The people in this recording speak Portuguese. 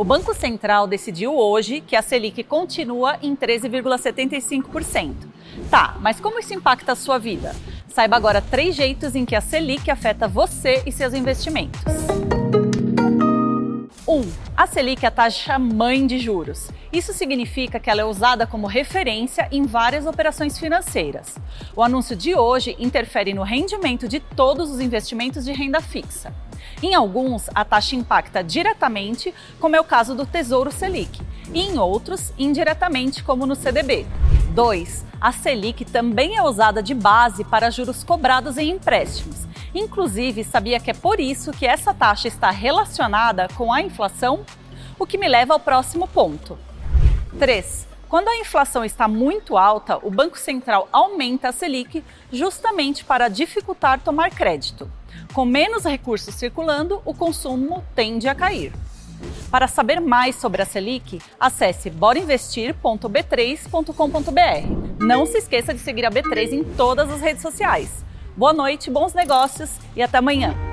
O Banco Central decidiu hoje que a Selic continua em 13,75%. Tá, mas como isso impacta a sua vida? Saiba agora três jeitos em que a Selic afeta você e seus investimentos. 1. Um, a Selic é a taxa mãe de juros. Isso significa que ela é usada como referência em várias operações financeiras. O anúncio de hoje interfere no rendimento de todos os investimentos de renda fixa. Em alguns, a taxa impacta diretamente, como é o caso do Tesouro Selic, e em outros, indiretamente, como no CDB. 2. A Selic também é usada de base para juros cobrados em empréstimos. Inclusive, sabia que é por isso que essa taxa está relacionada com a inflação? O que me leva ao próximo ponto. 3. Quando a inflação está muito alta, o Banco Central aumenta a Selic justamente para dificultar tomar crédito. Com menos recursos circulando, o consumo tende a cair. Para saber mais sobre a Selic, acesse borainvestir.b3.com.br. Não se esqueça de seguir a B3 em todas as redes sociais. Boa noite, bons negócios e até amanhã.